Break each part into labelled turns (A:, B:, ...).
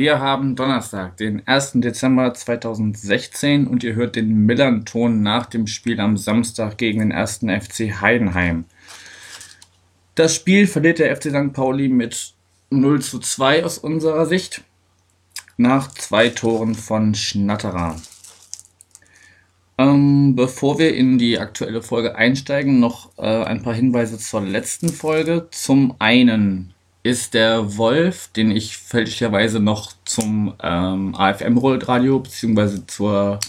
A: wir haben Donnerstag, den 1. Dezember 2016 und ihr hört den Millern-Ton nach dem Spiel am Samstag gegen den 1. FC Heidenheim. Das Spiel verliert der FC St. Pauli mit 0 zu 2 aus unserer Sicht nach zwei Toren von Schnatterer. Ähm, bevor wir in die aktuelle Folge einsteigen, noch äh, ein paar Hinweise zur letzten Folge. Zum einen ist der Wolf, den ich fälschlicherweise noch zum ähm, AFM-Radio bzw. zur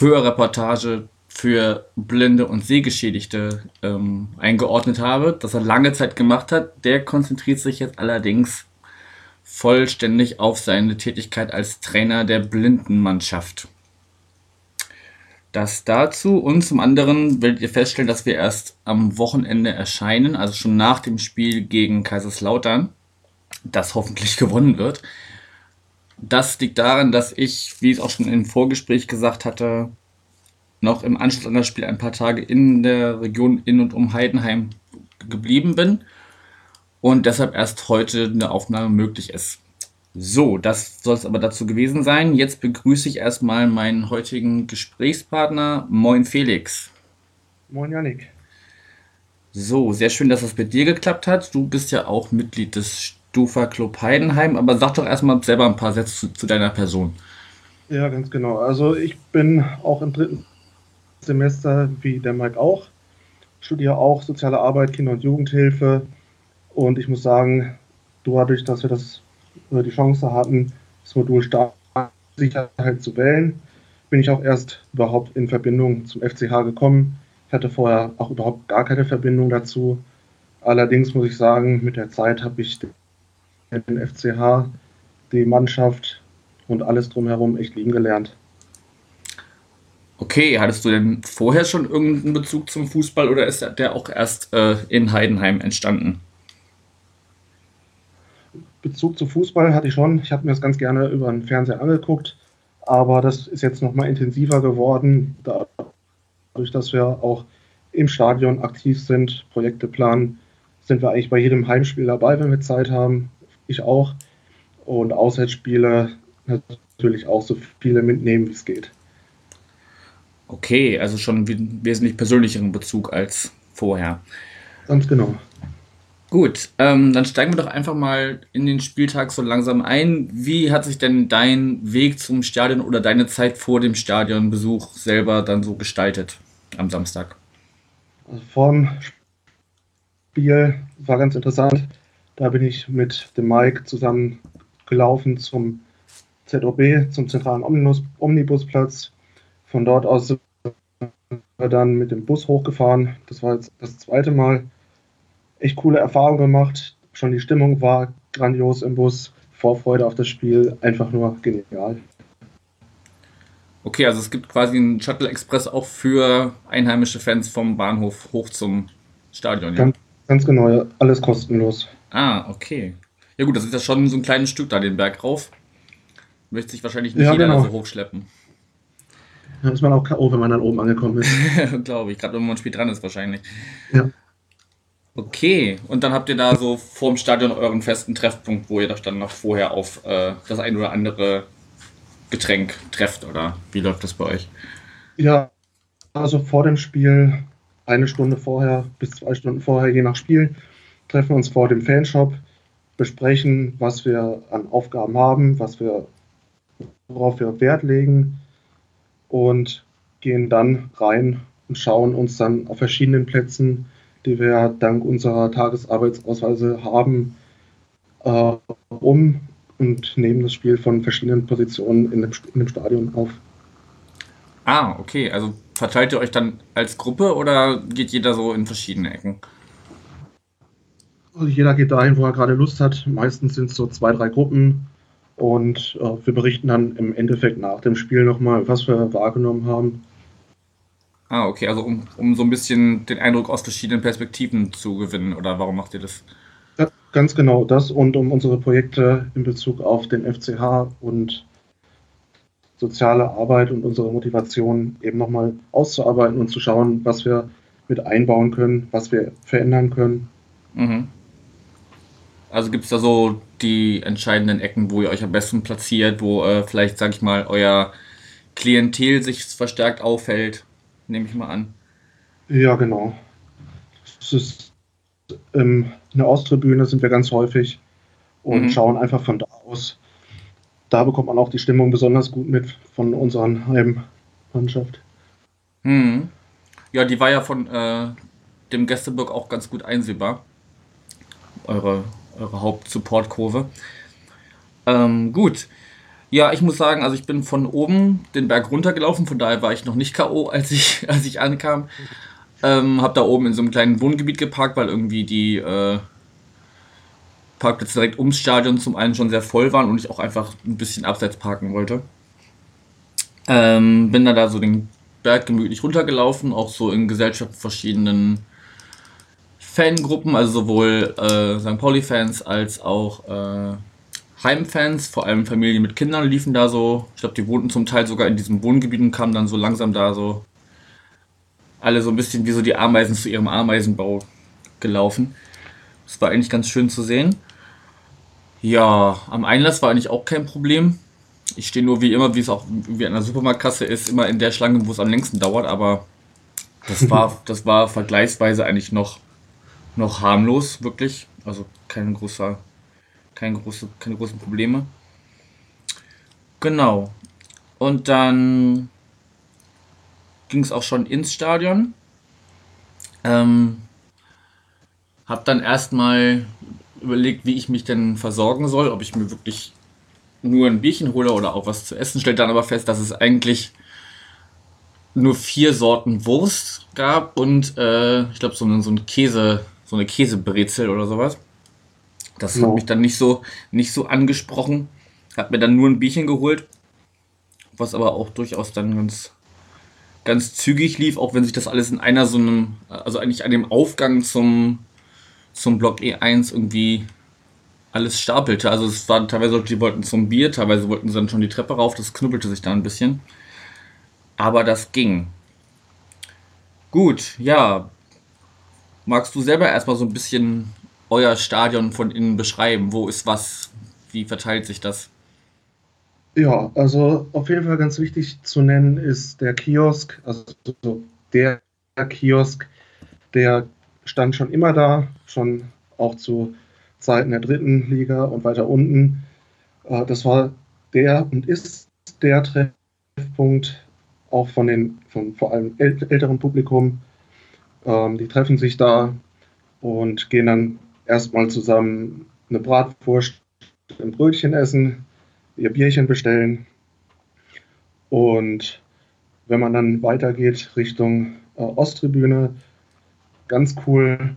A: Hörreportage für Blinde und Sehgeschädigte ähm, eingeordnet habe, das er lange Zeit gemacht hat. Der konzentriert sich jetzt allerdings vollständig auf seine Tätigkeit als Trainer der Blindenmannschaft. Das dazu und zum anderen werdet ihr feststellen, dass wir erst am Wochenende erscheinen, also schon nach dem Spiel gegen Kaiserslautern, das hoffentlich gewonnen wird. Das liegt daran, dass ich, wie ich es auch schon im Vorgespräch gesagt hatte, noch im Anschluss an das Spiel ein paar Tage in der Region in und um Heidenheim geblieben bin und deshalb erst heute eine Aufnahme möglich ist. So, das soll es aber dazu gewesen sein. Jetzt begrüße ich erstmal meinen heutigen Gesprächspartner. Moin Felix.
B: Moin Janik.
A: So, sehr schön, dass das bei dir geklappt hat. Du bist ja auch Mitglied des Stufa Club Heidenheim, aber sag doch erstmal selber ein paar Sätze zu, zu deiner Person.
B: Ja, ganz genau. Also ich bin auch im dritten Semester wie der Mike auch. Studiere auch soziale Arbeit, Kinder- und Jugendhilfe. Und ich muss sagen, dadurch, dass wir das die Chance hatten, das Modul Sicherheit zu wählen, bin ich auch erst überhaupt in Verbindung zum FCH gekommen. Ich hatte vorher auch überhaupt gar keine Verbindung dazu. Allerdings muss ich sagen, mit der Zeit habe ich den FCH, die Mannschaft und alles drumherum echt lieben gelernt.
A: Okay, hattest du denn vorher schon irgendeinen Bezug zum Fußball oder ist der auch erst äh, in Heidenheim entstanden?
B: Bezug zu Fußball hatte ich schon. Ich habe mir das ganz gerne über den Fernseher angeguckt, aber das ist jetzt nochmal intensiver geworden, dadurch, dass wir auch im Stadion aktiv sind, Projekte planen, sind wir eigentlich bei jedem Heimspiel dabei, wenn wir Zeit haben. Ich auch. Und Auswärtsspiele natürlich auch so viele mitnehmen, wie es geht.
A: Okay, also schon einen wesentlich persönlicheren Bezug als vorher.
B: Ganz genau.
A: Gut, ähm, dann steigen wir doch einfach mal in den Spieltag so langsam ein. Wie hat sich denn dein Weg zum Stadion oder deine Zeit vor dem Stadionbesuch selber dann so gestaltet am Samstag?
B: Also vor dem Spiel war ganz interessant. Da bin ich mit dem Mike zusammen gelaufen zum ZOB, zum zentralen Omnibus, Omnibusplatz. Von dort aus sind wir dann mit dem Bus hochgefahren. Das war jetzt das zweite Mal echt coole Erfahrung gemacht. Schon die Stimmung war grandios im Bus. Vorfreude auf das Spiel, einfach nur genial.
A: Okay, also es gibt quasi einen Shuttle Express auch für einheimische Fans vom Bahnhof hoch zum Stadion.
B: Ja? Ganz, ganz genau, alles kostenlos.
A: Ah, okay. Ja gut, das ist ja schon so ein kleines Stück da den Berg rauf. Möchte sich wahrscheinlich nicht ja, jeder genau. so hochschleppen.
B: Da ist man auch K.O., wenn man dann oben angekommen ist.
A: Glaube ich, gerade wenn man spät dran ist wahrscheinlich.
B: Ja.
A: Okay, und dann habt ihr da so vorm Stadion euren festen Treffpunkt, wo ihr das dann noch vorher auf äh, das ein oder andere Getränk trefft, oder wie läuft das bei euch?
B: Ja, also vor dem Spiel, eine Stunde vorher bis zwei Stunden vorher, je nach Spiel, treffen wir uns vor dem Fanshop, besprechen, was wir an Aufgaben haben, was wir, worauf wir Wert legen und gehen dann rein und schauen uns dann auf verschiedenen Plätzen die wir dank unserer Tagesarbeitsausweise haben, äh, um und nehmen das Spiel von verschiedenen Positionen in dem, in dem Stadion auf.
A: Ah, okay. Also verteilt ihr euch dann als Gruppe oder geht jeder so in verschiedene Ecken?
B: Also jeder geht dahin, wo er gerade Lust hat. Meistens sind es so zwei, drei Gruppen. Und äh, wir berichten dann im Endeffekt nach dem Spiel nochmal, was wir wahrgenommen haben.
A: Ah, okay, also um, um so ein bisschen den Eindruck aus verschiedenen Perspektiven zu gewinnen, oder warum macht ihr das?
B: Ja, ganz genau das und um unsere Projekte in Bezug auf den FCH und soziale Arbeit und unsere Motivation eben nochmal auszuarbeiten und zu schauen, was wir mit einbauen können, was wir verändern können.
A: Mhm. Also gibt es da so die entscheidenden Ecken, wo ihr euch am besten platziert, wo äh, vielleicht, sag ich mal, euer Klientel sich verstärkt aufhält, nehme ich mal an.
B: Ja, genau. Es ist, ähm, in der Osttribüne sind wir ganz häufig und mhm. schauen einfach von da aus. Da bekommt man auch die Stimmung besonders gut mit von unserer Heimmannschaft.
A: Mhm. Ja, die war ja von äh, dem Gästeburg auch ganz gut einsehbar. Eure, eure Hauptsupport-Kurve. Ähm, gut. Ja, ich muss sagen, also ich bin von oben den Berg runtergelaufen, von daher war ich noch nicht K.O., als ich, als ich ankam. Ähm, hab da oben in so einem kleinen Wohngebiet geparkt, weil irgendwie die äh, Parkplätze direkt ums Stadion zum einen schon sehr voll waren und ich auch einfach ein bisschen abseits parken wollte. Ähm, bin dann da so den Berg gemütlich runtergelaufen, auch so in Gesellschaft verschiedenen Fangruppen, also sowohl äh, St. Pauli-Fans als auch äh, Heimfans, vor allem Familien mit Kindern liefen da so. Ich glaube, die wohnten zum Teil sogar in diesem Wohngebiet und kamen dann so langsam da so alle so ein bisschen wie so die Ameisen zu ihrem Ameisenbau gelaufen. Das war eigentlich ganz schön zu sehen. Ja, am Einlass war eigentlich auch kein Problem. Ich stehe nur wie immer, wie es auch wie an der Supermarktkasse ist, immer in der Schlange, wo es am längsten dauert, aber das war, das war vergleichsweise eigentlich noch, noch harmlos, wirklich. Also kein großer, kein große, keine großen Probleme. Genau. Und dann ging es auch schon ins Stadion. Ähm, hab dann erstmal überlegt, wie ich mich denn versorgen soll, ob ich mir wirklich nur ein Bierchen hole oder auch was zu essen. Stellt dann aber fest, dass es eigentlich nur vier Sorten Wurst gab und äh, ich glaube so, so ein Käse, so eine Käsebrezel oder sowas. Das no. hat mich dann nicht so, nicht so angesprochen. Hat mir dann nur ein Bierchen geholt, was aber auch durchaus dann ganz, ganz zügig lief, auch wenn sich das alles in einer so einem, also eigentlich an dem Aufgang zum, zum Block E1 irgendwie alles stapelte. Also es waren teilweise die wollten zum Bier, teilweise wollten sie dann schon die Treppe rauf, das knubbelte sich da ein bisschen. Aber das ging. Gut, ja. Magst du selber erstmal so ein bisschen euer Stadion von innen beschreiben? Wo ist was? Wie verteilt sich das?
B: Ja, also auf jeden Fall ganz wichtig zu nennen ist der Kiosk, also der Kiosk, der stand schon immer da, schon auch zu Zeiten der dritten Liga und weiter unten. Äh, das war der und ist der Treffpunkt auch von den, von vor allem älteren Publikum. Ähm, die treffen sich da und gehen dann erstmal zusammen eine Bratwurst, ein Brötchen essen, ihr Bierchen bestellen. Und wenn man dann weitergeht Richtung äh, Osttribüne, ganz cool,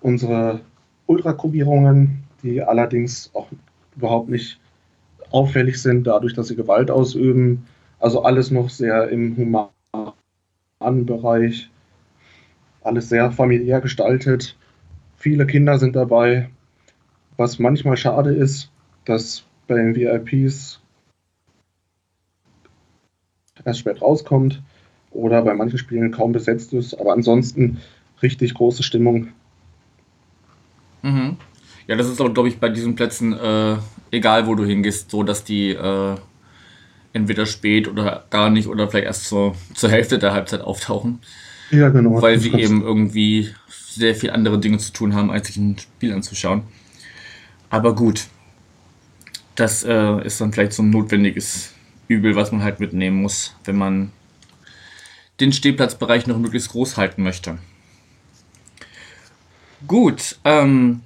B: unsere Ultragruppierungen, die allerdings auch überhaupt nicht auffällig sind, dadurch, dass sie Gewalt ausüben. Also alles noch sehr im humanen Bereich, alles sehr familiär gestaltet. Viele Kinder sind dabei, was manchmal schade ist, dass bei den VIPs erst spät rauskommt oder bei manchen Spielen kaum besetzt ist, aber ansonsten richtig große Stimmung
A: Mhm. Ja, das ist auch, glaube ich, bei diesen Plätzen, äh, egal wo du hingehst, so, dass die äh, entweder spät oder gar nicht oder vielleicht erst zur, zur Hälfte der Halbzeit auftauchen.
B: Ja, genau.
A: Weil sie eben irgendwie sehr viel andere Dinge zu tun haben, als sich ein Spiel anzuschauen. Aber gut, das äh, ist dann vielleicht so ein notwendiges Übel, was man halt mitnehmen muss, wenn man den Stehplatzbereich noch möglichst groß halten möchte. Gut, ähm,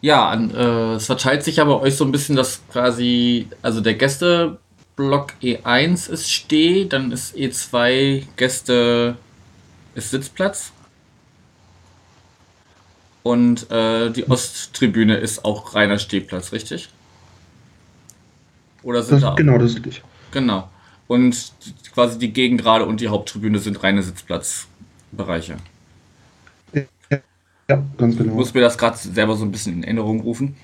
A: ja, äh, es verteilt sich aber euch so ein bisschen, dass quasi, also der Gästeblock E1 ist Steh, dann ist E2 Gäste ist Sitzplatz. Und äh, die Osttribüne ist auch reiner Stehplatz, richtig? Oder sind
B: das, da Genau, das ist richtig.
A: Genau. Und quasi die Gegengrade und die Haupttribüne sind reine Sitzplatzbereiche.
B: Ja, ganz genau.
A: Ich muss mir das gerade selber so ein bisschen in Erinnerung rufen.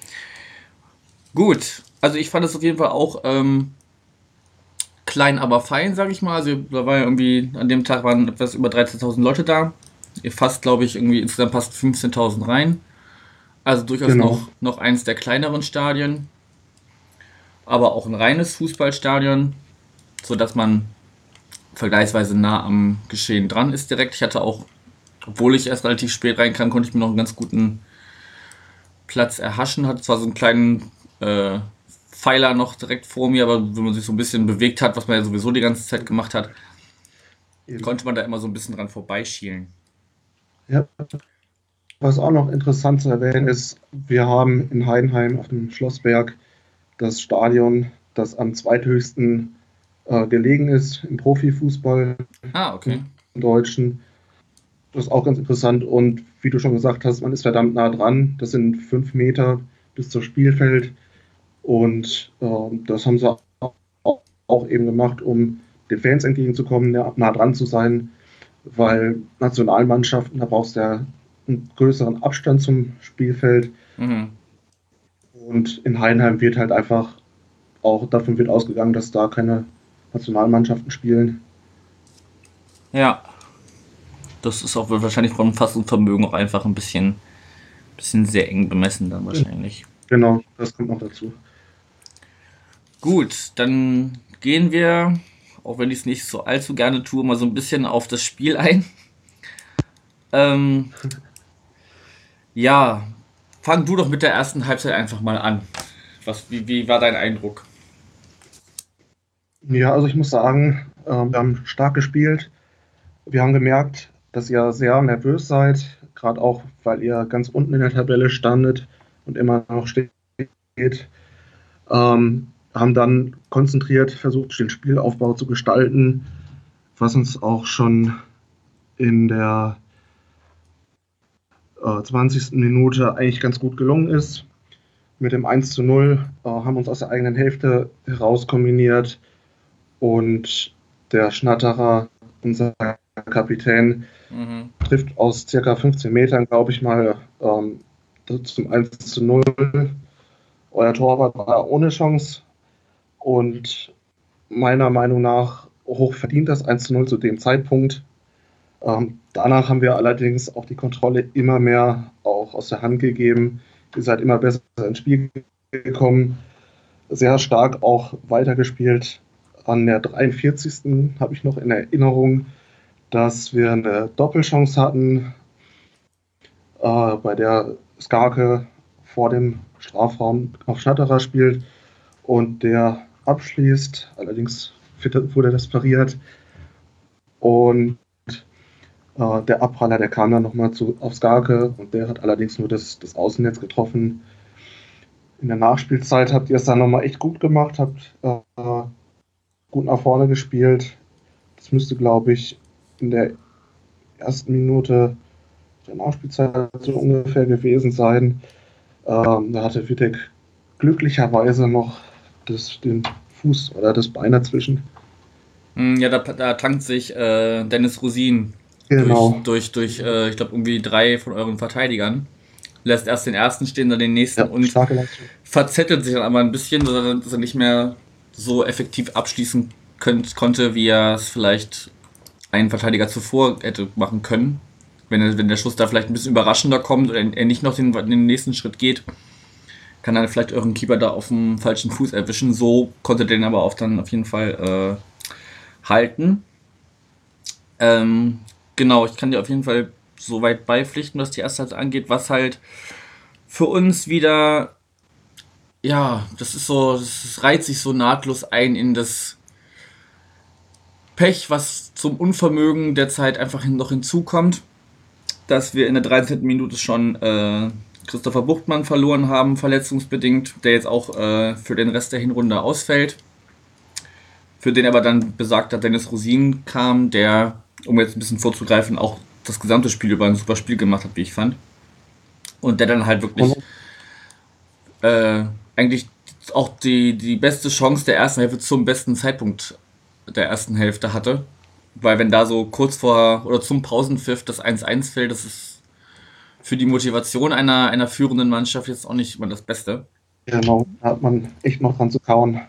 A: Gut, also ich fand es auf jeden Fall auch ähm, klein, aber fein, sage ich mal. Also da war ja irgendwie, an dem Tag waren etwas über 13.000 Leute da. Ihr fasst, glaube ich, irgendwie insgesamt passt 15.000 rein. Also durchaus genau. noch, noch eins der kleineren Stadien. Aber auch ein reines Fußballstadion, sodass man vergleichsweise nah am Geschehen dran ist direkt. Ich hatte auch, obwohl ich erst relativ spät rein kann, konnte ich mir noch einen ganz guten Platz erhaschen. Hatte zwar so einen kleinen äh, Pfeiler noch direkt vor mir, aber wenn man sich so ein bisschen bewegt hat, was man ja sowieso die ganze Zeit gemacht hat, Eben. konnte man da immer so ein bisschen dran vorbeischielen.
B: Ja. Was auch noch interessant zu erwähnen ist, wir haben in Heidenheim auf dem Schlossberg das Stadion, das am zweithöchsten äh, gelegen ist im Profifußball.
A: Ah, okay.
B: Im Deutschen. Das ist auch ganz interessant und wie du schon gesagt hast, man ist verdammt nah dran. Das sind fünf Meter bis zum Spielfeld. Und äh, das haben sie auch, auch, eben gemacht, um den Fans entgegenzukommen, nah, nah dran zu sein, weil Nationalmannschaften, da brauchst du ja einen größeren Abstand zum Spielfeld. Mhm. Und in Heinheim wird halt einfach auch davon wird ausgegangen, dass da keine Nationalmannschaften spielen.
A: Ja. Das ist auch wahrscheinlich von Fassungsvermögen auch einfach ein bisschen, bisschen sehr eng bemessen dann wahrscheinlich.
B: Genau, das kommt noch dazu.
A: Gut, dann gehen wir, auch wenn ich es nicht so allzu gerne tue, mal so ein bisschen auf das Spiel ein. Ähm, ja, fang du doch mit der ersten Halbzeit einfach mal an. Was, wie, wie war dein Eindruck?
B: Ja, also ich muss sagen, äh, wir haben stark gespielt. Wir haben gemerkt, dass ihr sehr nervös seid, gerade auch, weil ihr ganz unten in der Tabelle standet und immer noch steht. Ähm, haben dann konzentriert versucht, den Spielaufbau zu gestalten, was uns auch schon in der äh, 20. Minute eigentlich ganz gut gelungen ist. Mit dem 1 zu 0 äh, haben uns aus der eigenen Hälfte heraus kombiniert und der Schnatterer, unser Kapitän, mhm. trifft aus circa 15 Metern, glaube ich mal, ähm, zum 1 zu 0. Euer Torwart war ohne Chance und meiner Meinung nach hoch verdient das 1 zu 0 zu dem Zeitpunkt. Ähm, danach haben wir allerdings auch die Kontrolle immer mehr auch aus der Hand gegeben. Ihr seid immer besser ins Spiel gekommen, sehr stark auch weitergespielt. An der 43. habe ich noch in Erinnerung, dass wir eine Doppelchance hatten, äh, bei der Skarke vor dem Strafraum auf Schnatterer spielt und der abschließt. Allerdings wurde das pariert. Und äh, der Abpraller, der kam dann nochmal aufs Garke und der hat allerdings nur das, das Außennetz getroffen. In der Nachspielzeit habt ihr es dann nochmal echt gut gemacht, habt äh, gut nach vorne gespielt. Das müsste, glaube ich, in der ersten Minute der Nachspielzeit so ungefähr gewesen sein. Ähm, da hatte Wittek glücklicherweise noch das, den Fuß oder das Bein dazwischen.
A: Hm, ja, da, da tankt sich äh, Dennis Rosin
B: genau.
A: durch, durch, durch äh, ich glaube, irgendwie drei von euren Verteidigern. Lässt erst den ersten stehen, dann den nächsten
B: ja,
A: und verzettelt sich dann aber ein bisschen, dass er nicht mehr so effektiv abschließen könnt, konnte, wie er es vielleicht einen Verteidiger zuvor hätte machen können. Wenn, er, wenn der Schuss da vielleicht ein bisschen überraschender kommt oder er nicht noch den, den nächsten Schritt geht kann dann vielleicht euren Keeper da auf dem falschen Fuß erwischen. So konnte den aber auch dann auf jeden Fall äh, halten. Ähm, genau, ich kann dir auf jeden Fall so weit beipflichten, was die erste Halbzeit angeht, was halt für uns wieder, ja, das ist so, das reiht sich so nahtlos ein in das Pech, was zum Unvermögen der Zeit einfach noch hinzukommt, dass wir in der 13. Minute schon äh, Christopher Buchtmann verloren haben, verletzungsbedingt, der jetzt auch äh, für den Rest der Hinrunde ausfällt. Für den aber dann besagter Dennis Rosin kam, der, um jetzt ein bisschen vorzugreifen, auch das gesamte Spiel über ein super Spiel gemacht hat, wie ich fand. Und der dann halt wirklich äh, eigentlich auch die, die beste Chance der ersten Hälfte zum besten Zeitpunkt der ersten Hälfte hatte. Weil wenn da so kurz vor oder zum Pausenpfiff das 1-1 fällt, das ist für die Motivation einer, einer führenden Mannschaft jetzt auch nicht immer das Beste.
B: Genau, da hat man echt noch dran zu kauen.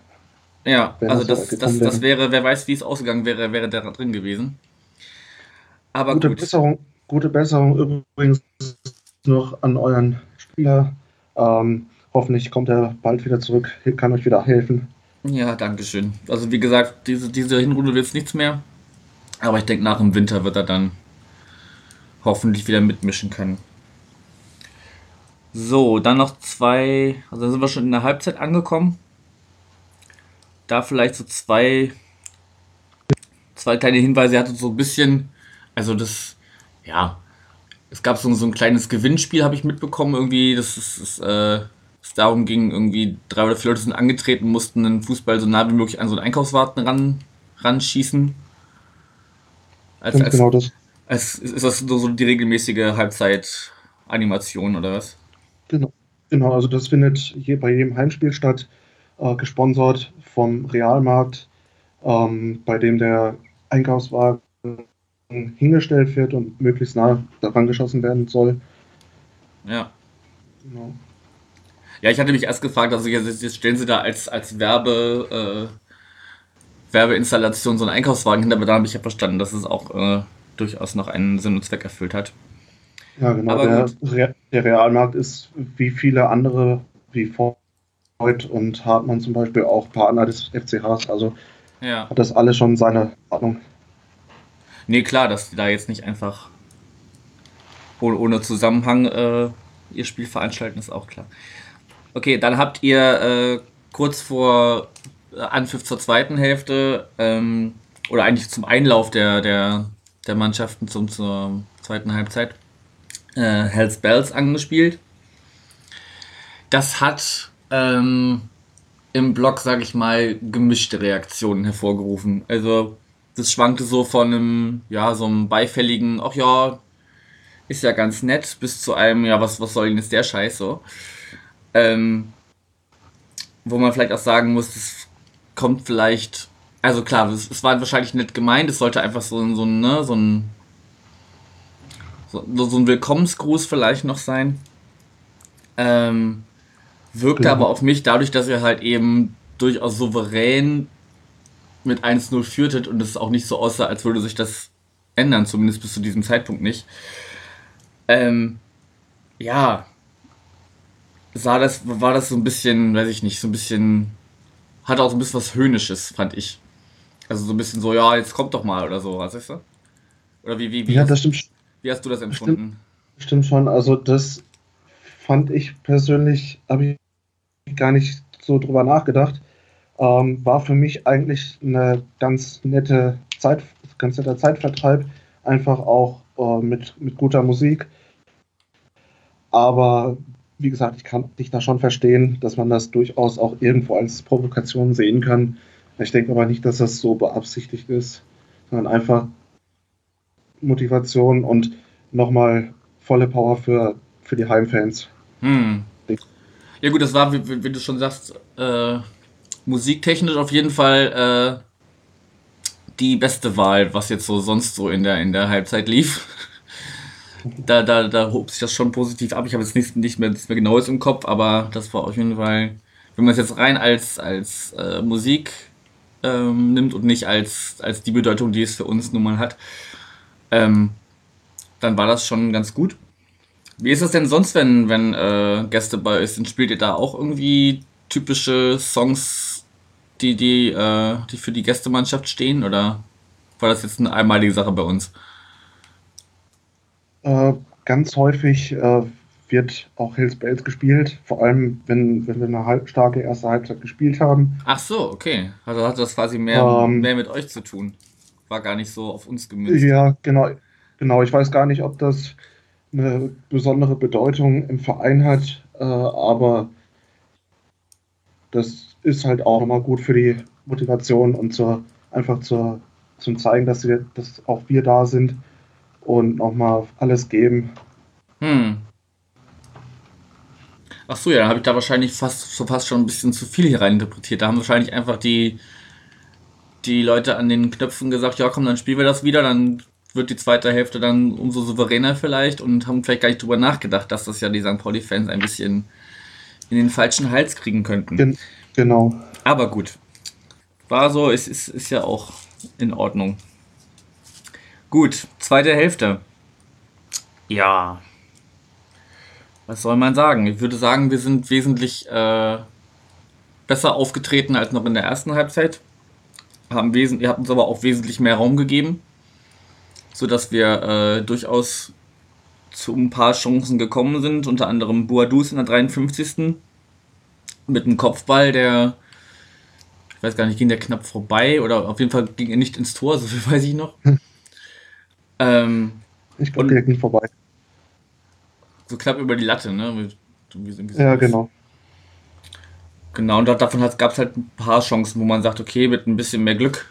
A: Ja, also das, das, das wäre, wer weiß, wie es ausgegangen wäre, wäre der drin gewesen.
B: Aber gute gut. Besserung, gute Besserung übrigens noch an euren Spieler. Ähm, hoffentlich kommt er bald wieder zurück, kann euch wieder helfen.
A: Ja, danke schön. Also wie gesagt, diese, diese Hinrunde wird es nichts mehr. Aber ich denke, nach dem Winter wird er dann hoffentlich wieder mitmischen können. So, dann noch zwei, also dann sind wir schon in der Halbzeit angekommen. Da vielleicht so zwei, zwei kleine Hinweise. Er hatte so ein bisschen, also das, ja, es gab so, so ein kleines Gewinnspiel, habe ich mitbekommen, irgendwie, das ist, ist äh, es darum ging, irgendwie drei oder vier Leute sind angetreten, mussten den Fußball so nah wie möglich an so einen Einkaufswarten ran, ranschießen. Als, als, genau das. Als, ist das so, so die regelmäßige Halbzeit-Animation oder was?
B: Genau. Genau, also das findet hier bei jedem Heimspiel statt, äh, gesponsert vom Realmarkt, ähm, bei dem der Einkaufswagen hingestellt wird und möglichst nah daran geschossen werden soll.
A: Ja. Genau. Ja, ich hatte mich erst gefragt, also jetzt stellen Sie da als, als Werbe, äh, Werbeinstallation so einen Einkaufswagen hin, aber da habe ich ja verstanden, dass es auch äh, durchaus noch einen Sinn und Zweck erfüllt hat.
B: Ja, genau. Der, Re der, Realmarkt ist wie viele andere, wie Freud und Hartmann zum Beispiel, auch Partner des FCHs. Also ja. hat das alles schon seine Ordnung.
A: Nee, klar, dass die da jetzt nicht einfach ohne, ohne Zusammenhang äh, ihr Spiel veranstalten, ist auch klar. Okay, dann habt ihr äh, kurz vor Anpfiff zur zweiten Hälfte ähm, oder eigentlich zum Einlauf der, der, der Mannschaften zum, zur zweiten Halbzeit äh, Hells Bells angespielt. Das hat ähm, im Blog, sag ich mal, gemischte Reaktionen hervorgerufen. Also das schwankte so von einem, ja, so einem beifälligen, ach ja, ist ja ganz nett, bis zu einem, ja, was, was soll denn jetzt der Scheiß so? Ähm, wo man vielleicht auch sagen muss, es kommt vielleicht, also klar, es, war wahrscheinlich nicht gemeint, es sollte einfach so, so, ne, so ein so, so ein Willkommensgruß vielleicht noch sein. Ähm, wirkte ja. aber auf mich dadurch, dass er halt eben durchaus souverän mit 1-0 führtet und es auch nicht so aussah, als würde sich das ändern, zumindest bis zu diesem Zeitpunkt nicht. Ähm, ja, sah das, war das so ein bisschen, weiß ich nicht, so ein bisschen, hatte auch so ein bisschen was Höhnisches, fand ich. Also so ein bisschen so, ja, jetzt kommt doch mal oder so, was ist das? Oder wie, wie, wie,
B: ja, das stimmt.
A: Wie hast du das empfunden?
B: Stimmt, stimmt schon, also das fand ich persönlich, habe ich gar nicht so drüber nachgedacht. Ähm, war für mich eigentlich eine ganz nette Zeit, ganz netter Zeitvertreib, einfach auch äh, mit, mit guter Musik. Aber wie gesagt, ich kann dich da schon verstehen, dass man das durchaus auch irgendwo als Provokation sehen kann. Ich denke aber nicht, dass das so beabsichtigt ist, sondern einfach Motivation und nochmal volle Power für, für die Heimfans.
A: Hm. Ja gut, das war, wie, wie du schon sagst, äh, musiktechnisch auf jeden Fall äh, die beste Wahl, was jetzt so sonst so in der, in der Halbzeit lief da, da, da hob sich das schon positiv ab. Ich habe jetzt nicht, nicht, mehr, nicht mehr genaues im Kopf, aber das war auf jeden Fall, wenn man es jetzt rein als, als äh, Musik ähm, nimmt und nicht als, als die Bedeutung, die es für uns nun mal hat, ähm, dann war das schon ganz gut. Wie ist es denn sonst, wenn, wenn äh, Gäste bei euch sind? Spielt ihr da auch irgendwie typische Songs, die, die, äh, die für die Gästemannschaft stehen? Oder war das jetzt eine einmalige Sache bei uns?
B: Äh, ganz häufig äh, wird auch Hills Bells gespielt, vor allem wenn, wenn wir eine halb starke erste Halbzeit gespielt haben.
A: Ach so, okay. Also hat das quasi mehr, ähm, mehr mit euch zu tun. War gar nicht so auf uns gemünzt.
B: Ja, genau. Genau, ich weiß gar nicht, ob das eine besondere Bedeutung im Verein hat, äh, aber das ist halt auch nochmal gut für die Motivation und zur, einfach zur, zum Zeigen, dass, wir, dass auch wir da sind und nochmal alles geben. Hm.
A: Ach so, ja, dann habe ich da wahrscheinlich fast, so fast schon ein bisschen zu viel hier rein interpretiert. Da haben wahrscheinlich einfach die, die Leute an den Knöpfen gesagt, ja komm, dann spielen wir das wieder, dann wird die zweite Hälfte dann umso souveräner vielleicht und haben vielleicht gar nicht drüber nachgedacht, dass das ja die St. Pauli-Fans ein bisschen in den falschen Hals kriegen könnten.
B: Gen genau.
A: Aber gut. war so, ist, ist, ist ja auch in Ordnung. Gut, zweite Hälfte. Ja. Was soll man sagen? Ich würde sagen, wir sind wesentlich äh, besser aufgetreten als noch in der ersten Halbzeit. Haben wesen ihr habt uns aber auch wesentlich mehr Raum gegeben, sodass wir äh, durchaus zu ein paar Chancen gekommen sind. Unter anderem Boadus in der 53. mit einem Kopfball, der ich weiß gar nicht, ging der knapp vorbei oder auf jeden Fall ging er nicht ins Tor, so viel weiß ich noch. Hm.
B: Ähm, ich glaube, der ging vorbei.
A: So knapp über die Latte, ne?
B: ja, genau.
A: Genau, und davon gab es halt ein paar Chancen, wo man sagt, okay, mit ein bisschen mehr Glück.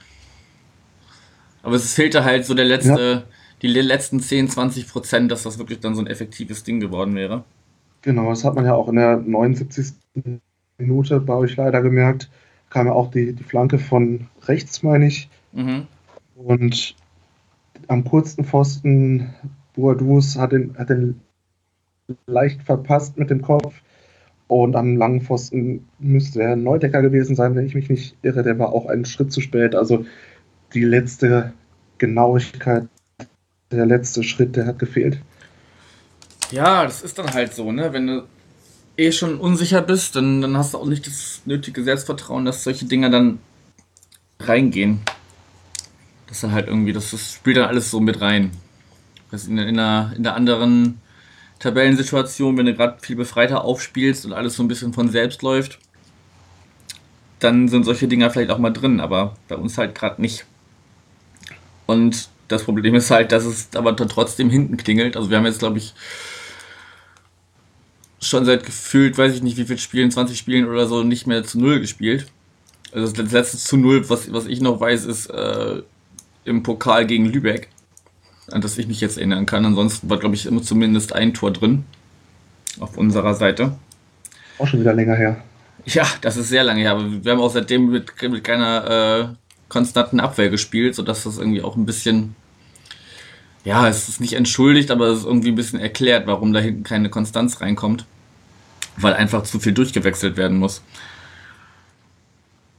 A: Aber es fehlte halt so der letzte, ja. die letzten 10, 20 Prozent, dass das wirklich dann so ein effektives Ding geworden wäre.
B: Genau, das hat man ja auch in der 79. Minute bei euch leider gemerkt kam ja auch die, die Flanke von rechts, meine ich. Mhm. Und am kurzen Pfosten, Boadus hat den, hat den leicht verpasst mit dem Kopf. Und am langen Pfosten müsste er Neudecker gewesen sein, wenn ich mich nicht irre. Der war auch einen Schritt zu spät. Also die letzte Genauigkeit, der letzte Schritt, der hat gefehlt.
A: Ja, das ist dann halt so, ne? Wenn du eh schon unsicher bist, dann, dann hast du auch nicht das nötige Selbstvertrauen, dass solche Dinge dann reingehen. Das ist halt irgendwie, das, das spielt dann alles so mit rein. Das in, in, einer, in der anderen Tabellensituation, wenn du gerade viel befreiter aufspielst und alles so ein bisschen von selbst läuft, dann sind solche Dinger vielleicht auch mal drin, aber bei uns halt gerade nicht. Und das Problem ist halt, dass es aber trotzdem hinten klingelt. Also wir haben jetzt, glaube ich, schon seit gefühlt, weiß ich nicht wie viel Spielen, 20 Spielen oder so, nicht mehr zu Null gespielt. Also das letzte zu Null, was, was ich noch weiß, ist äh, im Pokal gegen Lübeck, an das ich mich jetzt erinnern kann. Ansonsten war, glaube ich, immer zumindest ein Tor drin auf unserer Seite.
B: Auch schon wieder länger her.
A: Ja, das ist sehr lange her, aber wir haben auch seitdem mit, mit keiner äh, konstanten Abwehr gespielt, sodass das irgendwie auch ein bisschen ja, es ist nicht entschuldigt, aber es ist irgendwie ein bisschen erklärt, warum da hinten keine Konstanz reinkommt. Weil einfach zu viel durchgewechselt werden muss.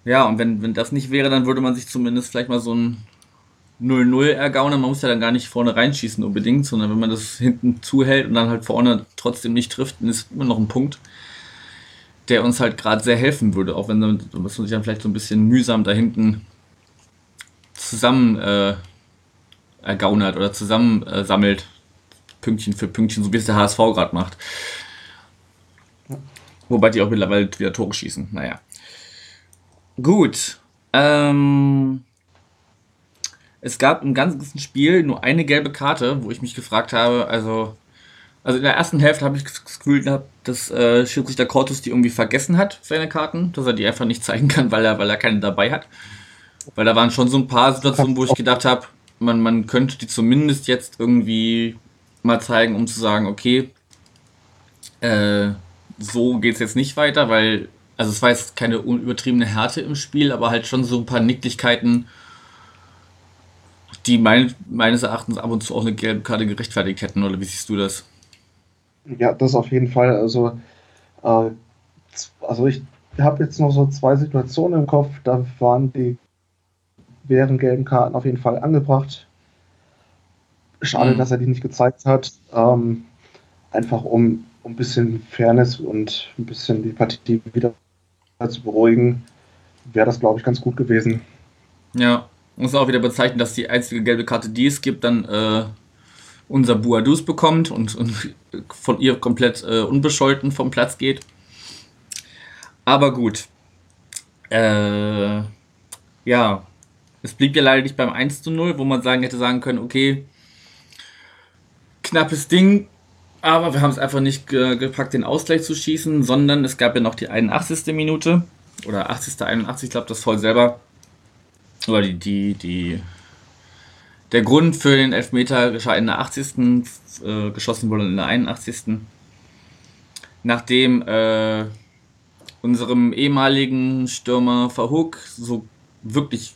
A: Ja, und wenn, wenn das nicht wäre, dann würde man sich zumindest vielleicht mal so ein 0-0 ergaunern. Man muss ja dann gar nicht vorne reinschießen unbedingt, sondern wenn man das hinten zuhält und dann halt vorne trotzdem nicht trifft, dann ist immer noch ein Punkt, der uns halt gerade sehr helfen würde. Auch wenn man sich dann vielleicht so ein bisschen mühsam da hinten zusammen äh, ergaunert oder zusammensammelt, Pünktchen für Pünktchen, so wie es der HSV gerade macht. Wobei die auch mittlerweile wieder Tore schießen. Naja. Gut. Ähm, es gab im ganzen Spiel nur eine gelbe Karte, wo ich mich gefragt habe, also, also in der ersten Hälfte habe ich Gefühl gehabt, dass äh, Schiedsrichter Cortus die irgendwie vergessen hat, seine Karten, dass er die einfach nicht zeigen kann, weil er, weil er keine dabei hat. Weil da waren schon so ein paar Situationen, wo ich gedacht habe, man, man könnte die zumindest jetzt irgendwie mal zeigen, um zu sagen, okay, äh, so geht es jetzt nicht weiter, weil, also es war jetzt keine übertriebene Härte im Spiel, aber halt schon so ein paar Nicklichkeiten, die mein, meines Erachtens ab und zu auch eine gelbe Karte gerechtfertigt hätten, oder wie siehst du das?
B: Ja, das auf jeden Fall. Also, äh, also ich habe jetzt noch so zwei Situationen im Kopf, da waren die wären gelben Karten auf jeden Fall angebracht. Schade, mhm. dass er die nicht gezeigt hat. Ähm, einfach um, um ein bisschen Fairness und ein bisschen die Partie wieder zu beruhigen, wäre das, glaube ich, ganz gut gewesen.
A: Ja, muss auch wieder bezeichnen, dass die einzige gelbe Karte, die es gibt, dann äh, unser Buadus bekommt und, und, von ihr komplett äh, unbescholten vom Platz geht. Aber gut. Äh, ja, es blieb ja leider nicht beim 1 zu 0, wo man sagen hätte sagen können, okay, knappes Ding, aber wir haben es einfach nicht ge gepackt, den Ausgleich zu schießen, sondern es gab ja noch die 81. Minute oder 80. 81, ich glaube, das Voll selber oder die, die, die, der Grund für den Elfmeter geschah in der 80. Äh, geschossen wurde in der 81. Nachdem äh, unserem ehemaligen Stürmer Verhook so wirklich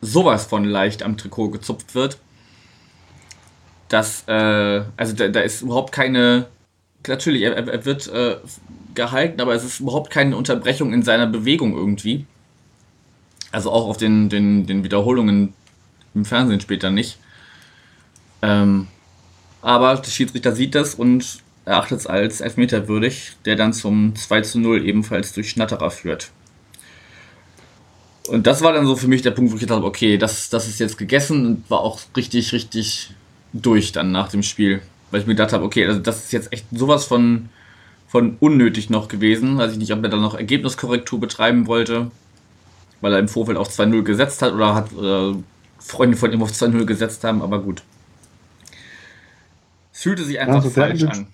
A: sowas von leicht am Trikot gezupft wird. Das, äh, also da, da, ist überhaupt keine, natürlich, er, er wird äh, gehalten, aber es ist überhaupt keine Unterbrechung in seiner Bewegung irgendwie. Also auch auf den, den, den Wiederholungen im Fernsehen später nicht. Ähm, aber der Schiedsrichter sieht das und erachtet es als Elfmeter würdig, der dann zum 2 zu 0 ebenfalls durch Schnatterer führt. Und das war dann so für mich der Punkt, wo ich gedacht habe, okay, das, das ist jetzt gegessen und war auch richtig, richtig durch dann nach dem Spiel. Weil ich mir gedacht habe, okay, also das ist jetzt echt sowas von, von unnötig noch gewesen. Weiß ich nicht, ob er dann noch Ergebniskorrektur betreiben wollte, weil er im Vorfeld auf 2-0 gesetzt hat oder hat äh, Freunde von ihm auf 2-0 gesetzt haben, aber gut. Es fühlte sich einfach also falsch an.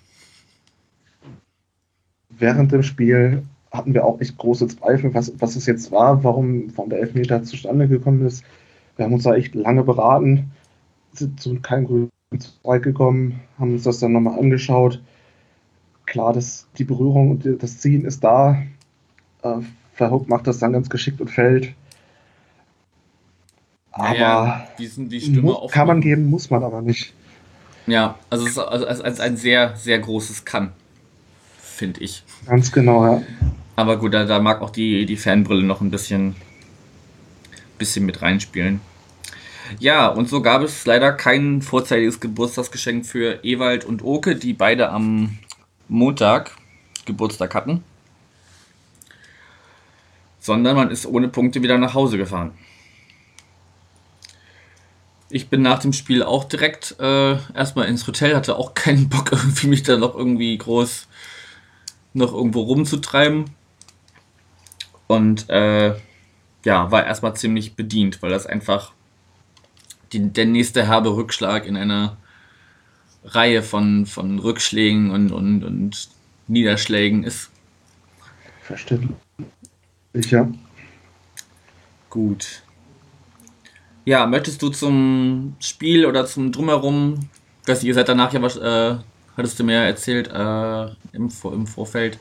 B: Während dem Spiel hatten wir auch echt große Zweifel, was, was es jetzt war, warum, warum der Elfmeter zustande gekommen ist. Wir haben uns da echt lange beraten, sind zu keinem grünen Zweig gekommen, haben uns das dann nochmal angeschaut. Klar, das, die Berührung und das Ziehen ist da. Äh, Verhoek macht das dann ganz geschickt und fällt. Aber ja,
A: die sind die Stimme
B: kann man geben, muss man aber nicht.
A: Ja, also es ist also als ein sehr, sehr großes Kann, finde ich.
B: Ganz genau, ja.
A: Aber gut, da, da mag auch die, die Fanbrille noch ein bisschen, bisschen mit reinspielen. Ja, und so gab es leider kein vorzeitiges Geburtstagsgeschenk für Ewald und Oke, die beide am Montag Geburtstag hatten. Sondern man ist ohne Punkte wieder nach Hause gefahren. Ich bin nach dem Spiel auch direkt äh, erstmal ins Hotel, hatte auch keinen Bock, irgendwie mich da noch irgendwie groß noch irgendwo rumzutreiben. Und äh, ja, war erstmal ziemlich bedient, weil das einfach die, der nächste herbe Rückschlag in einer Reihe von, von Rückschlägen und, und, und Niederschlägen ist.
B: Verständlich. Ja.
A: Gut. Ja, möchtest du zum Spiel oder zum Drumherum, dass ihr seid danach ja was, äh, hattest du mir erzählt äh, im, im Vorfeld,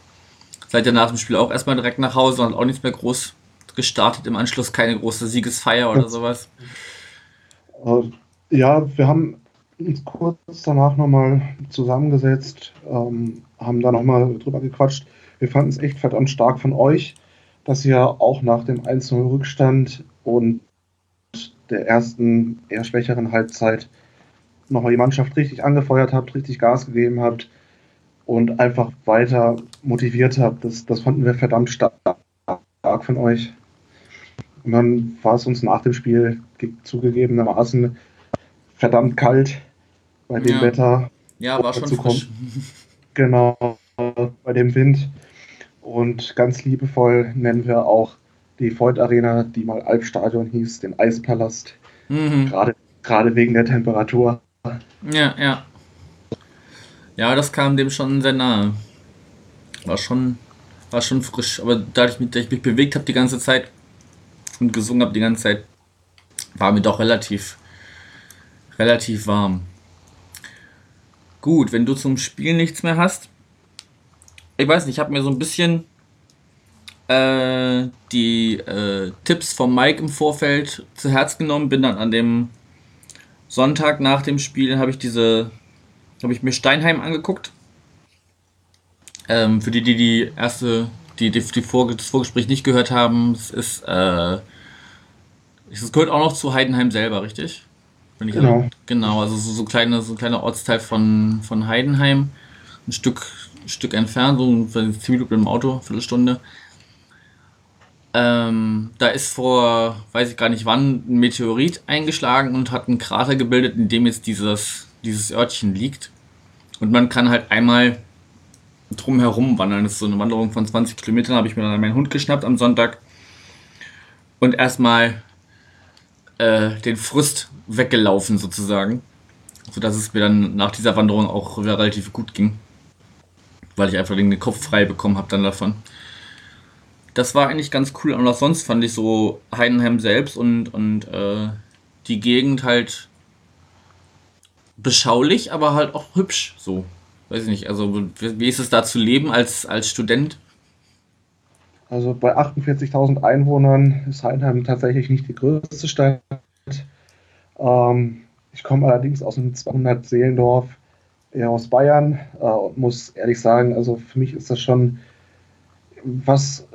A: seid ihr nach dem Spiel auch erstmal direkt nach Hause und auch nichts mehr groß gestartet, im Anschluss keine große Siegesfeier oder sowas?
B: Äh, ja, wir haben uns kurz danach nochmal zusammengesetzt, ähm, haben da nochmal drüber gequatscht. Wir fanden es echt verdammt stark von euch, dass ihr auch nach dem 1-0 Rückstand und der ersten eher schwächeren Halbzeit nochmal die Mannschaft richtig angefeuert habt, richtig Gas gegeben habt und einfach weiter motiviert habt. Das, das fanden wir verdammt stark, von euch. Und dann war es uns nach dem Spiel zugegebenermaßen verdammt kalt bei dem
A: ja.
B: Wetter.
A: Ja, war schon frisch.
B: Genau, bei dem Wind. Und ganz liebevoll nennen wir auch die Voigt Arena, die mal Alpstadion hieß, den Eispalast. Mhm. Gerade, gerade wegen der Temperatur.
A: Ja, ja. Ja, das kam dem schon sehr nahe. War schon, war schon frisch. Aber dadurch, dass ich mich bewegt habe die ganze Zeit und gesungen habe die ganze Zeit, war mir doch relativ, relativ warm. Gut, wenn du zum Spiel nichts mehr hast. Ich weiß nicht, ich habe mir so ein bisschen äh, die äh, Tipps von Mike im Vorfeld zu Herz genommen, bin dann an dem Sonntag nach dem Spiel habe ich diese habe ich mir Steinheim angeguckt. Ähm, für die, die die erste, die, die, die Vor das Vorgespräch nicht gehört haben, es ist, äh, es gehört auch noch zu Heidenheim selber, richtig? Genau. Also, genau, also so, so kleine, so ein kleiner Ortsteil von, von Heidenheim, ein Stück, Stück entfernt, so 10 Minuten im Auto, Viertelstunde. Ähm, da ist vor, weiß ich gar nicht wann, ein Meteorit eingeschlagen und hat einen Krater gebildet, in dem jetzt dieses dieses Örtchen liegt. Und man kann halt einmal drumherum wandern. Das ist so eine Wanderung von 20 Kilometern. habe ich mir dann meinen Hund geschnappt am Sonntag und erstmal äh, den Frust weggelaufen sozusagen. Sodass es mir dann nach dieser Wanderung auch relativ gut ging. Weil ich einfach den Kopf frei bekommen habe dann davon. Das war eigentlich ganz cool. Und auch sonst fand ich so Heidenheim selbst und, und äh, die Gegend halt beschaulich, aber halt auch hübsch so. Weiß ich nicht, also wie ist es da zu leben als, als Student?
B: Also bei 48.000 Einwohnern ist Heidenheim tatsächlich nicht die größte Stadt. Ähm, ich komme allerdings aus einem 200 Eher aus Bayern äh, und muss ehrlich sagen, also für mich ist das schon was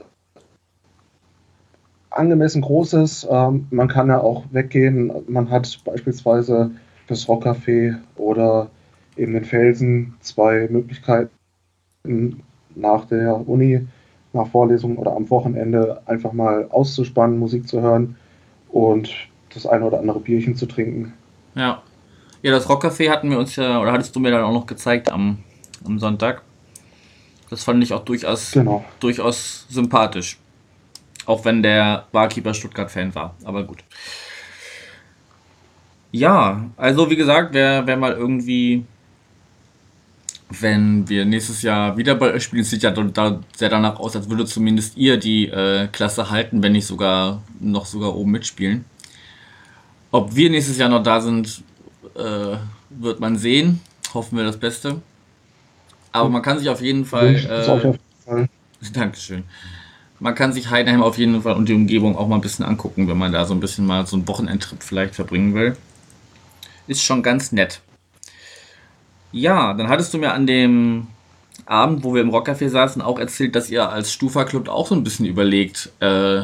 B: angemessen groß ist. Ähm, man kann ja auch weggehen. Man hat beispielsweise das Rockcafé oder eben den Felsen zwei Möglichkeiten nach der Uni, nach Vorlesungen oder am Wochenende einfach mal auszuspannen, Musik zu hören und das eine oder andere Bierchen zu trinken.
A: Ja. Ja, das Rockcafé hatten wir uns ja, oder hattest du mir dann auch noch gezeigt am, am Sonntag. Das fand ich auch durchaus, genau. durchaus sympathisch. Auch wenn der Barkeeper Stuttgart-Fan war. Aber gut. Ja, also wie gesagt, wer, wer mal irgendwie, wenn wir nächstes Jahr wieder Ball spielen, sieht ja da sehr danach aus, als würde zumindest ihr die äh, Klasse halten, wenn nicht sogar noch sogar oben mitspielen. Ob wir nächstes Jahr noch da sind, äh, wird man sehen. Hoffen wir das Beste. Aber man kann sich auf jeden Fall. Äh, Dankeschön. Man kann sich Heidenheim auf jeden Fall und die Umgebung auch mal ein bisschen angucken, wenn man da so ein bisschen mal so einen Wochenendtrip vielleicht verbringen will. Ist schon ganz nett. Ja, dann hattest du mir an dem Abend, wo wir im Rockcafé saßen, auch erzählt, dass ihr als Stufa Club auch so ein bisschen überlegt, äh,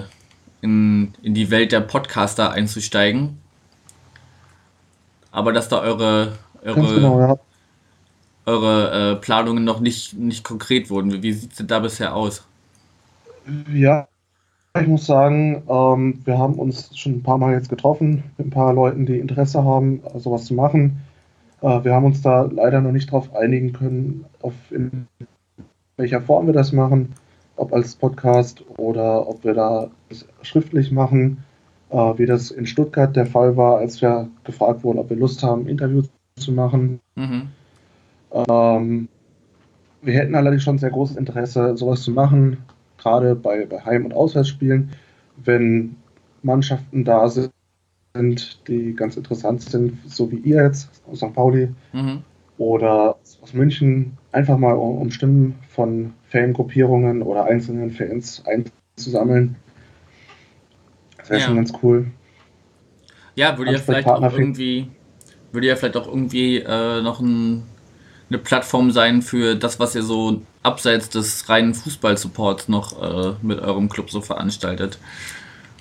A: in, in die Welt der Podcaster einzusteigen aber dass da eure, eure, genau, ja. eure äh, Planungen noch nicht, nicht konkret wurden. Wie, sieht es denn da bisher aus?
B: Ja, ich muss sagen, ähm, wir haben uns schon ein paar Mal jetzt getroffen mit ein paar Leuten, die Interesse haben, sowas zu machen. Äh, wir haben uns da leider noch nicht darauf einigen können, auf in welcher Form wir das machen, ob als Podcast oder ob wir da schriftlich machen äh, wie das in Stuttgart der Fall war, als wir gefragt wurden, ob wir Lust haben, Interviews zu machen. Mhm. Ähm, wir hätten allerdings schon sehr großes Interesse, sowas zu machen, gerade bei, bei Heim- und Auswärtsspielen, wenn Mannschaften da sind, die ganz interessant sind, so wie ihr jetzt aus St. Pauli mhm. oder aus München, einfach mal um, um Stimmen von Fangruppierungen oder einzelnen Fans einzusammeln wäre ja. schon ganz cool.
A: Ja, würde ja vielleicht auch irgendwie, würde ja vielleicht auch irgendwie äh, noch ein, eine Plattform sein für das, was ihr so abseits des reinen Fußball-Supports noch äh, mit eurem Club so veranstaltet.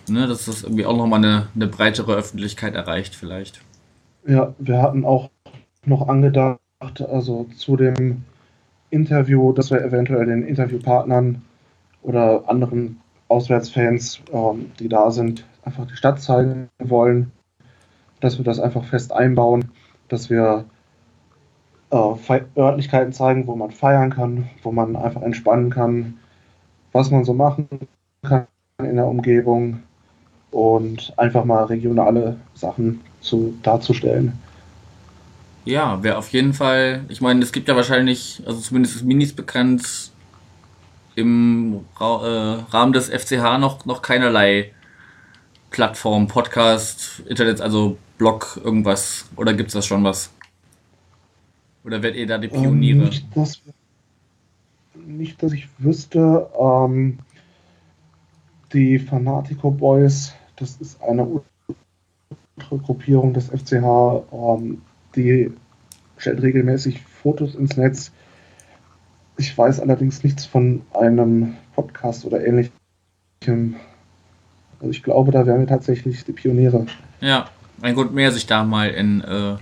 A: Ne, dass das irgendwie auch nochmal eine, eine breitere Öffentlichkeit erreicht, vielleicht.
B: Ja, wir hatten auch noch angedacht, also zu dem Interview, dass wir eventuell den Interviewpartnern oder anderen Auswärtsfans, ähm, die da sind, einfach die Stadt zeigen wollen, dass wir das einfach fest einbauen, dass wir äh, Örtlichkeiten zeigen, wo man feiern kann, wo man einfach entspannen kann, was man so machen kann in der Umgebung und einfach mal regionale Sachen zu, darzustellen.
A: Ja, wäre auf jeden Fall, ich meine, es gibt ja wahrscheinlich, also zumindest ist Minis bekannt, im Ra äh, Rahmen des FCH noch, noch keinerlei Plattform, Podcast, Internet, also Blog, irgendwas? Oder gibt es das schon was? Oder werdet ihr da die Pioniere? Ähm,
B: nicht, dass, nicht, dass ich wüsste. Ähm, die Fanatico Boys, das ist eine Gruppierung des FCH, ähm, die stellt regelmäßig Fotos ins Netz ich weiß allerdings nichts von einem Podcast oder ähnlichem. Also ich glaube, da wären wir tatsächlich die Pioniere.
A: Ja, ein Grund mehr, sich da mal in äh,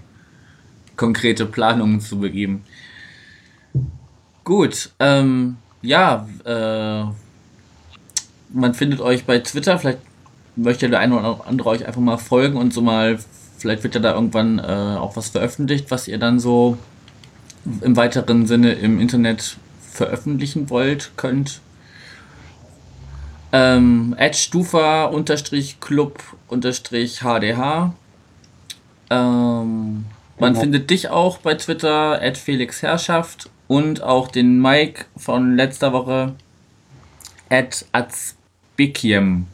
A: konkrete Planungen zu begeben. Gut, ähm, ja, äh, man findet euch bei Twitter, vielleicht möchte der eine oder andere euch einfach mal folgen und so mal, vielleicht wird ja da irgendwann äh, auch was veröffentlicht, was ihr dann so im weiteren Sinne im Internet veröffentlichen wollt, könnt. Ähm, Stufa unterstrich Club unterstrich HDH. Ähm, man genau. findet dich auch bei Twitter, at Felix Herrschaft und auch den Mike von letzter Woche, at Azbekiem,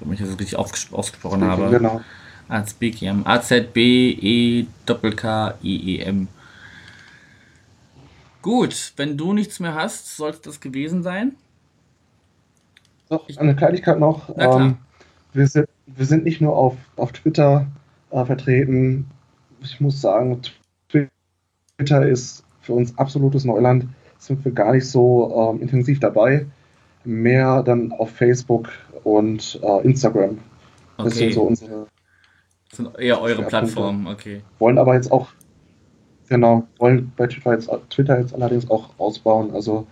A: wenn ich das richtig ausgesprochen habe. Genau. Azbekiem. A-Z-B-E-K-K-I-E-M. Gut, wenn du nichts mehr hast, sollte das gewesen sein.
B: Doch, eine Kleinigkeit noch. Ähm, wir, sind, wir sind nicht nur auf, auf Twitter äh, vertreten. Ich muss sagen, Twitter ist für uns absolutes Neuland. Sind wir gar nicht so ähm, intensiv dabei. mehr dann auf Facebook und äh, Instagram. Das
A: Okay.
B: sind so unsere.
A: Das sind eher eure. Plattformen, okay.
B: Wollen aber jetzt auch, genau, wollen bei Twitter jetzt, Twitter jetzt allerdings auch ausbauen. Also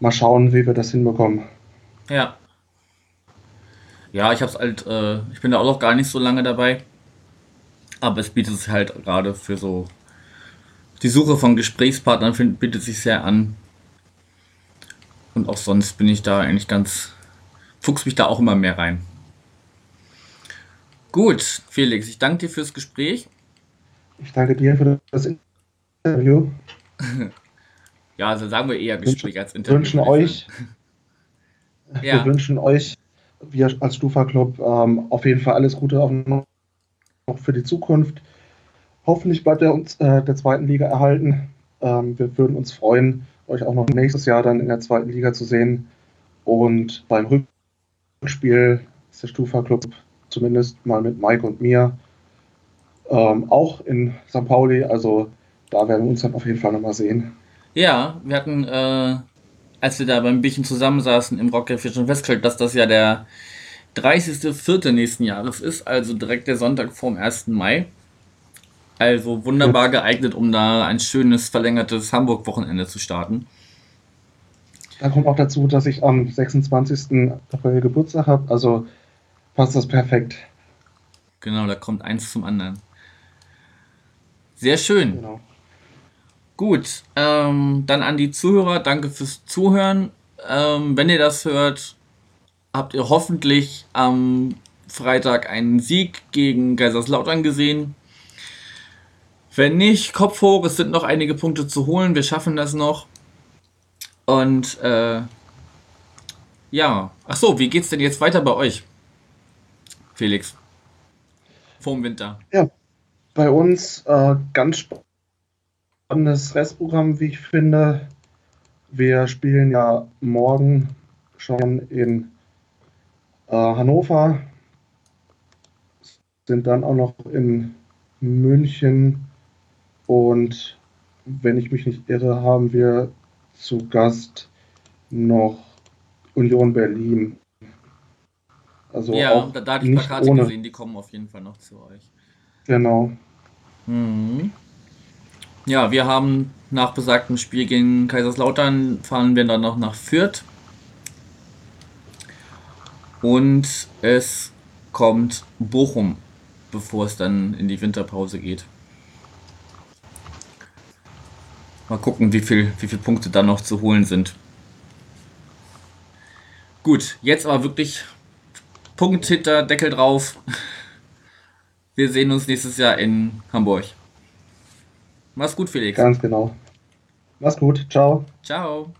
B: mal schauen, wie wir das hinbekommen.
A: Ja. Ja, ich hab's halt, äh, ich bin da auch noch gar nicht so lange dabei. Aber es bietet sich halt gerade für so die Suche von Gesprächspartnern find, bietet sich sehr an. Und auch sonst bin ich da eigentlich ganz, fuchs mich da auch immer mehr rein. Gut, Felix, ich danke dir fürs Gespräch.
B: Ich danke dir für das Interview.
A: Ja, also sagen wir eher Gespräch als Interview.
B: wünschen euch,
A: sagen.
B: wir
A: Ja,
B: wünschen euch, wir als Stufa Club, ähm, auf jeden Fall alles Gute auch für die Zukunft. Hoffentlich bleibt er uns äh, der zweiten Liga erhalten. Ähm, wir würden uns freuen, euch auch noch nächstes Jahr dann in der zweiten Liga zu sehen. Und beim Rückspiel ist der Stufa Club zumindest mal mit Mike und mir ähm, auch in St. Pauli. Also da werden wir uns dann auf jeden Fall nochmal sehen.
A: Ja, wir hatten, äh, als wir da beim Bierchen zusammensaßen im Rockcafé schon festgestellt, dass das ja der 30.04. nächsten Jahres ist, also direkt der Sonntag vorm 1. Mai. Also wunderbar geeignet, um da ein schönes verlängertes Hamburg-Wochenende zu starten.
B: Da kommt auch dazu, dass ich am 26. April Geburtstag habe. Also passt das perfekt.
A: Genau, da kommt eins zum anderen. Sehr schön.
B: Genau.
A: Gut, ähm, dann an die Zuhörer, danke fürs Zuhören. Ähm, wenn ihr das hört, habt ihr hoffentlich am Freitag einen Sieg gegen Kaiserslautern gesehen. Wenn nicht, Kopf hoch, es sind noch einige Punkte zu holen, wir schaffen das noch. Und äh, ja, ach so, wie geht's denn jetzt weiter bei euch, Felix? Vorm Winter.
B: Bei uns äh, ganz spannendes Restprogramm, wie ich finde. Wir spielen ja morgen schon in äh, Hannover, sind dann auch noch in München und wenn ich mich nicht irre, haben wir zu Gast noch Union Berlin. Also
A: ja,
B: auch
A: da, da hatte ich
B: nicht
A: Plakate gesehen, die kommen auf jeden Fall noch zu euch.
B: Genau.
A: Mhm. Ja, wir haben nach besagtem Spiel gegen Kaiserslautern fahren wir dann noch nach Fürth. Und es kommt Bochum, bevor es dann in die Winterpause geht. Mal gucken, wie viel, wie viele Punkte da noch zu holen sind. Gut, jetzt aber wirklich Punkt hinter Deckel drauf. Wir sehen uns nächstes Jahr in Hamburg. Mach's gut, Felix.
B: Ganz genau. Mach's gut. Ciao.
A: Ciao.